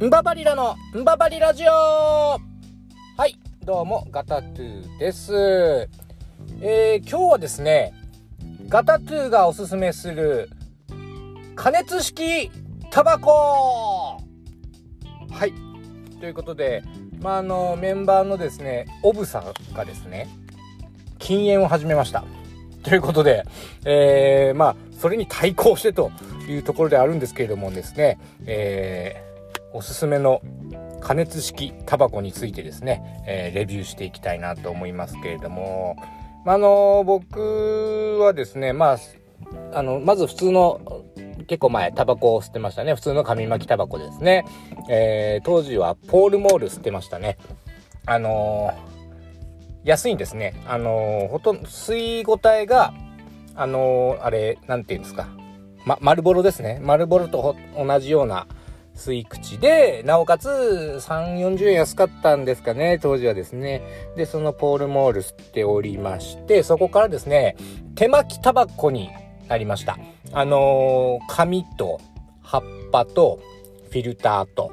ンババリラのンババリラジオ。はいどうもガタトゥーです。えー、今日はですねガタトゥーがおすすめする加熱式タバコ。はいということでまああのメンバーのですねオブさんがですね禁煙を始めました。ということで、えー、まあそれに対抗してというところであるんですけれどもですね、えー、おすすめの加熱式タバコについてですね、えー、レビューしていきたいなと思いますけれども、まあの僕はですね、まあ、あの、まず普通の、結構前、タバコを吸ってましたね。普通の紙巻きタバコですね。えー、当時はポールモール吸ってましたね。あのー、安いんですね。あのー、ほとんど、吸い応えが、あのあれ、なんていうんですか。ま、丸ボロですね。丸ボロと同じような吸い口で、なおかつ3、40円安かったんですかね、当時はですね。で、そのポールモール吸っておりまして、そこからですね、手巻きタバコになりました。あのー、紙と葉っぱとフィルターと、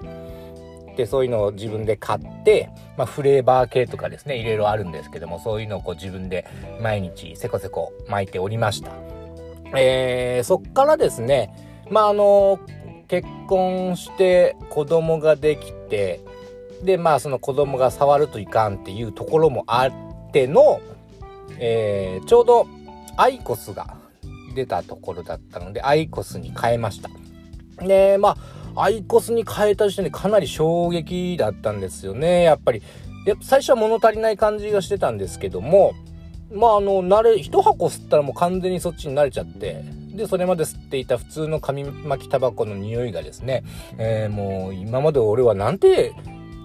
で、そういうのを自分で買って、まあ、フレーバー系とかですね、いろいろあるんですけども、そういうのをこう自分で毎日せこせこ巻いておりました。えー、そっからですね、まあ、あの、結婚して子供ができて、で、まあ、その子供が触るといかんっていうところもあっての、えー、ちょうどアイコスが出たところだったので、アイコスに変えました。で、まあ、アイコスに変えた時点でかなり衝撃だったんですよね。やっぱり、や最初は物足りない感じがしてたんですけども、まああの、慣れ、一箱吸ったらもう完全にそっちに慣れちゃって、で、それまで吸っていた普通の紙巻きタバコの匂いがですね、えー、もう今まで俺はなんて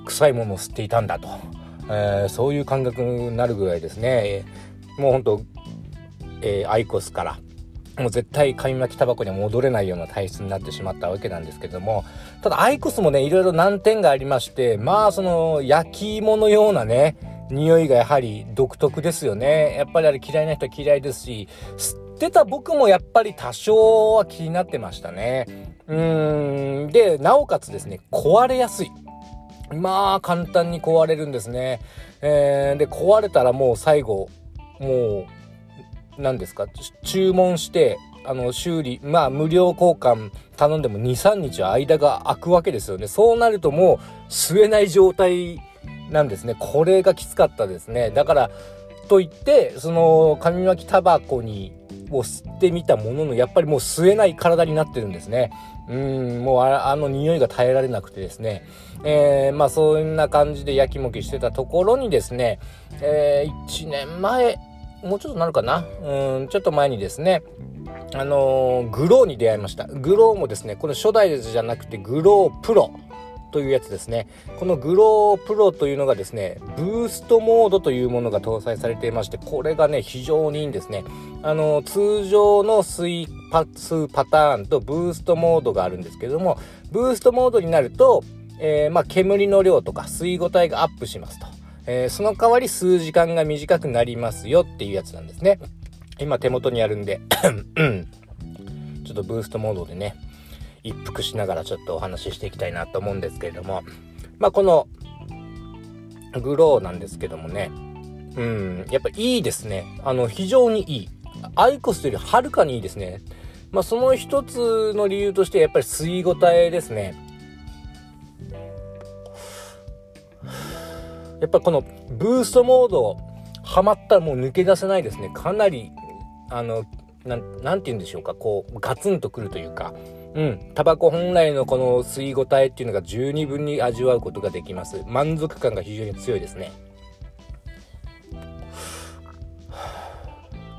臭いものを吸っていたんだと、えー、そういう感覚になるぐらいですね、もうほんと、えー、アイコスから、もう絶対紙巻きタバコには戻れないような体質になってしまったわけなんですけども、ただアイコスもね、いろいろ難点がありまして、まあその焼き芋のようなね、匂いがやはり独特ですよね。やっぱりあれ嫌いな人は嫌いですし、吸ってた僕もやっぱり多少は気になってましたね。うーん。で、なおかつですね、壊れやすい。まあ、簡単に壊れるんですね。えー、で、壊れたらもう最後、もう、何ですか、注文して、あの、修理、まあ、無料交換頼んでも2、3日間が空くわけですよね。そうなるともう、吸えない状態なんですね。これがきつかったですね。だから、といって、その、紙巻きタバコに、を吸ってみたものの、やっぱりもう吸えない体になってるんですね。うん、もうあの匂いが耐えられなくてですね。えー、まあそんな感じでやきもきしてたところにですね、えー、1年前、もうちょっとなるかなうん、ちょっと前にですね、あのー、グローに出会いました。グローもですね、この初代ですじゃなくてグロープロ。というやつですね。このグロープロというのがですね、ブーストモードというものが搭載されていまして、これがね、非常にいいんですね。あの、通常の水パスパターンとブーストモードがあるんですけども、ブーストモードになると、えー、まあ、煙の量とか吸い応えがアップしますと。えー、その代わり数時間が短くなりますよっていうやつなんですね。今手元にあるんで ちょっとブーストモードでね、一服しながらちょっとお話ししていきたいなと思うんですけれども、まあこのグローなんですけどもね、うん、やっぱいいですね。あの、非常にいい。アイコスよりはるかにいいですね。まあその一つの理由としてやっぱり吸い応えですね。やっぱこのブーストモードハマったらもう抜け出せないですね。かなり、あの、なん、なんて言うんでしょうか、こう、ガツンとくるというか、うん。タバコ本来のこの吸い応えっていうのが十二分に味わうことができます。満足感が非常に強いですね。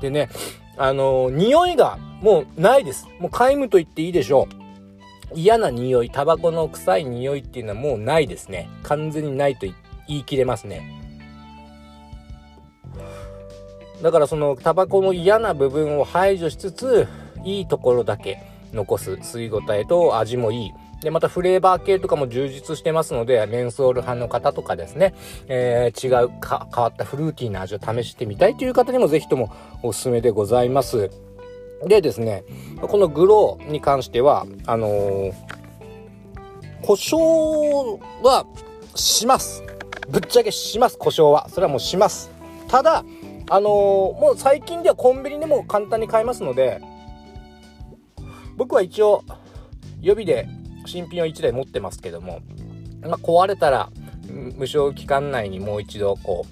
でね、あの、匂いがもうないです。もう皆無と言っていいでしょう。嫌な匂い、タバコの臭い匂いっていうのはもうないですね。完全にないと言い切れますね。だからそのタバコの嫌な部分を排除しつつ、いいところだけ、残す吸い応えと味もいい。で、またフレーバー系とかも充実してますので、メンソール派の方とかですね、えー、違うか変わったフルーティーな味を試してみたいという方にもぜひともおすすめでございます。でですね、このグローに関しては、あのー、故障はします。ぶっちゃけします、故障は。それはもうします。ただ、あのー、もう最近ではコンビニでも簡単に買えますので、僕は一応、予備で新品を1台持ってますけども、まあ、壊れたら、無償期間内にもう一度、こ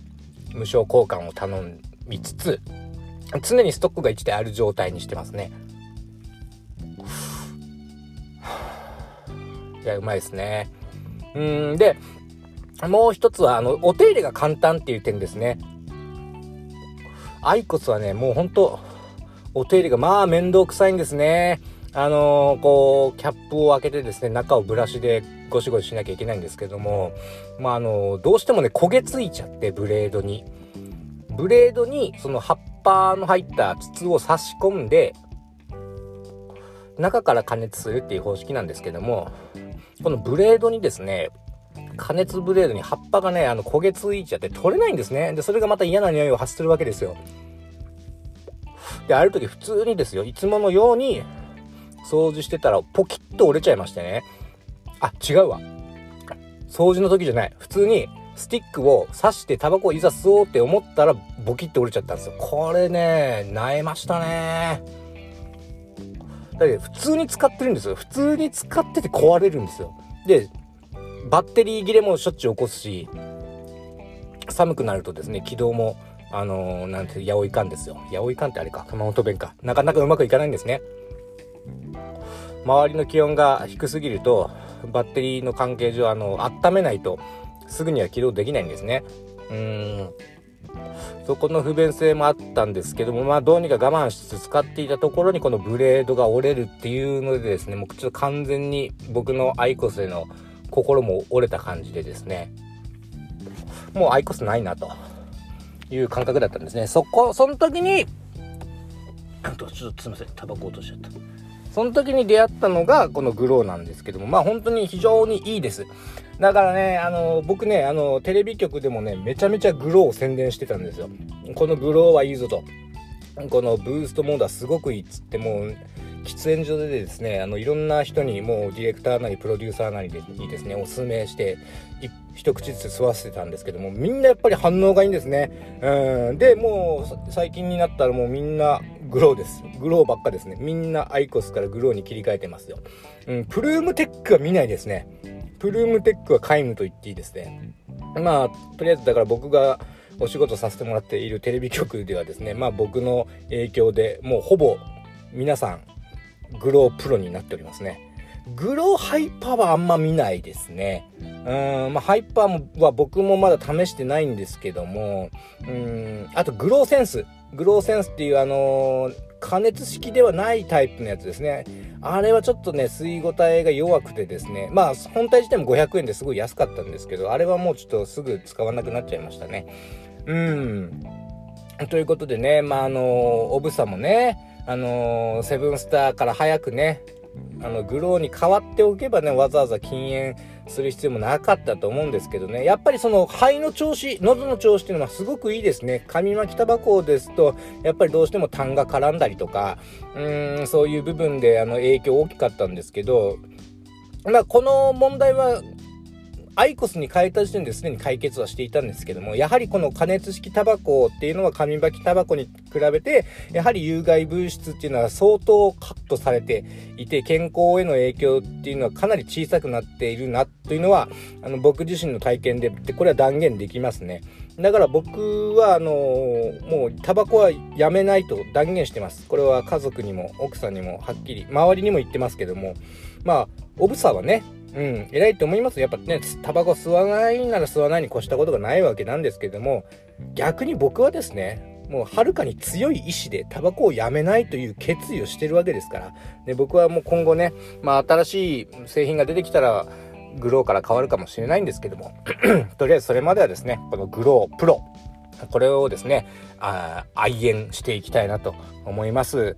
う、無償交換を頼みつつ、常にストックが1台ある状態にしてますね。いや、うまいですね。うん、で、もう一つは、あの、お手入れが簡単っていう点ですね。アイコスはね、もうほんと、お手入れがまあ面倒くさいんですね。あのー、こう、キャップを開けてですね、中をブラシでゴシゴシしなきゃいけないんですけども、まあ、あのー、どうしてもね、焦げついちゃって、ブレードに。ブレードに、その葉っぱの入った筒を差し込んで、中から加熱するっていう方式なんですけども、このブレードにですね、加熱ブレードに葉っぱがね、あの焦げついちゃって取れないんですね。で、それがまた嫌な匂いを発するわけですよ。で、ある時普通にですよ、いつものように掃除してたらポキッと折れちゃいましてね。あ、違うわ。掃除の時じゃない。普通にスティックを刺してタバコをいざ吸おうって思ったらボキッと折れちゃったんですよ。これね、萎えましたね。だけど普通に使ってるんですよ。普通に使ってて壊れるんですよ。で、バッテリー切れもしょっちゅう起こすし、寒くなるとですね、軌道も、あのー、なんて、八百いかんですよ。八百いかんってあれか、熊本弁か。なかなかうまくいかないんですね。周りの気温が低すぎると、バッテリーの関係上、あの、温めないと、すぐには起動できないんですね。うん。そこの不便性もあったんですけども、まあどうにか我慢しつつ使っていたところにこのブレードが折れるっていうのでですね、もうちょっと完全に僕のアイコスへの心も折れた感じでですね、もうアイコスないなという感覚だったんですね。そこ、その時に、あとちょっとすいません、タバコ落としちゃった。その時に出会ったのがこのグローなんですけども、まあ本当に非常にいいです。だからね、あの、僕ね、あの、テレビ局でもね、めちゃめちゃグローを宣伝してたんですよ。このグローはいいぞと。このブーストモードはすごくいいっつってもう喫煙所でですねあのいろんな人にもうディレクターなりプロデューサーなりでにですねおすすめして一口ずつ吸わせてたんですけどもみんなやっぱり反応がいいんですねうんでもう最近になったらもうみんなグローですグローばっかですねみんなアイコスからグローに切り替えてますよ、うん、プルームテックは見ないですねプルームテックは皆無と言っていいですねまあとりあえずだから僕がお仕事させてもらっているテレビ局ではですねまあ僕の影響でもうほぼ皆さんグロープロになっておりますね。グローハイパーはあんま見ないですね。うん、まあ、ハイパーは僕もまだ試してないんですけども、うん、あとグローセンス。グローセンスっていうあの、加熱式ではないタイプのやつですね。あれはちょっとね、吸い応えが弱くてですね、まあ、本体自体も500円ですごい安かったんですけど、あれはもうちょっとすぐ使わなくなっちゃいましたね。うん。ということでね、まあ、あのー、オブサもね、あのー、セブンスターから早くね、あの、グローに変わっておけばね、わざわざ禁煙する必要もなかったと思うんですけどね、やっぱりその肺の調子、喉の調子っていうのはすごくいいですね。紙巻きタバコですと、やっぱりどうしても痰が絡んだりとか、うーん、そういう部分であの影響大きかったんですけど、まあ、この問題はアイコスに変えた時点ですでに解決はしていたんですけども、やはりこの加熱式タバコっていうのは紙巻きタバコに比べて、やはり有害物質っていうのは相当カットされていて、健康への影響っていうのはかなり小さくなっているなというのは、あの、僕自身の体験で、でこれは断言できますね。だから僕は、あのもうタバコはやめないと断言してます。これは家族にも奥さんにもはっきり、周りにも言ってますけども、まあ、オブサはね、うん、偉いと思います。やっぱね、タバコ吸わないなら吸わないに越したことがないわけなんですけども、逆に僕はですね、もうはるかに強い意志でタバコをやめないという決意をしてるわけですから、で僕はもう今後ね、まあ新しい製品が出てきたら、グローから変わるかもしれないんですけども、とりあえずそれまではですね、このグロープロ、これをですね、あ愛煙していきたいなと思います。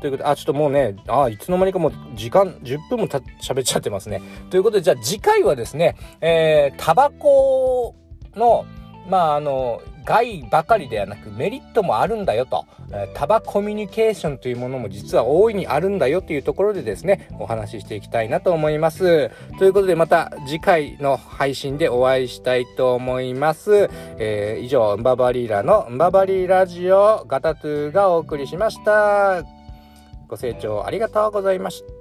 ということで、あ、ちょっともうね、あ、いつの間にかもう時間、10分も喋っちゃってますね。ということで、じゃあ次回はですね、えー、タバコの、まあ、あの、害ばかりではなくメリットもあるんだよと、えー、タコミュニケーションというものも実は大いにあるんだよというところでですね、お話ししていきたいなと思います。ということでまた次回の配信でお会いしたいと思います。えー、以上、ンババリーラのンババリーラジオガタトゥーがお送りしました。ご清聴ありがとうございました。